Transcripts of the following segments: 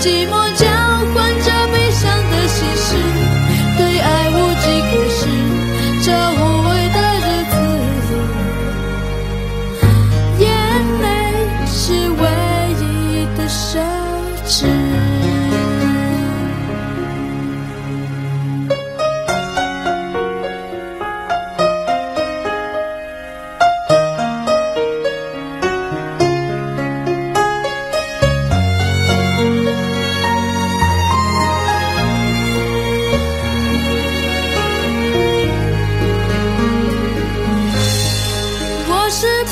寂寞将是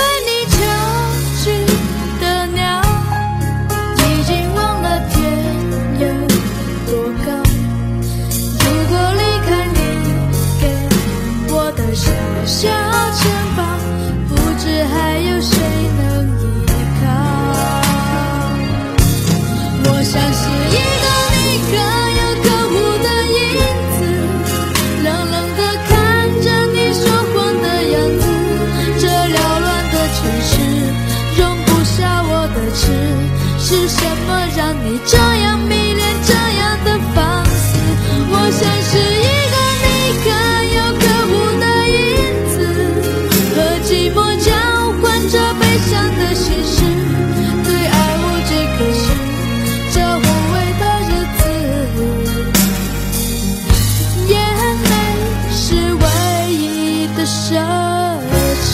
痴，是什么让你这样迷恋这样的放肆？我像是一个你可有可无的影子，和寂寞交换着悲伤的心事，对爱无计可施，这无味的日子，眼泪是唯一的奢侈。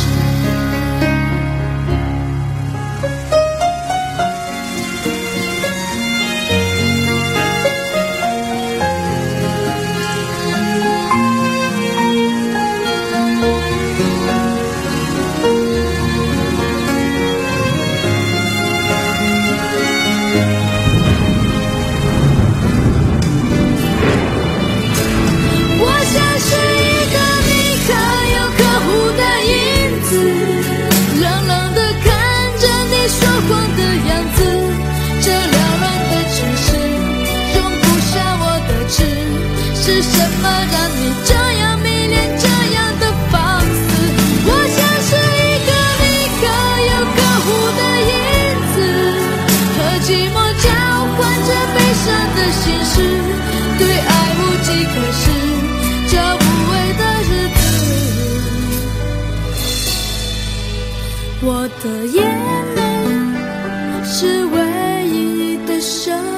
我的眼泪是唯一的奢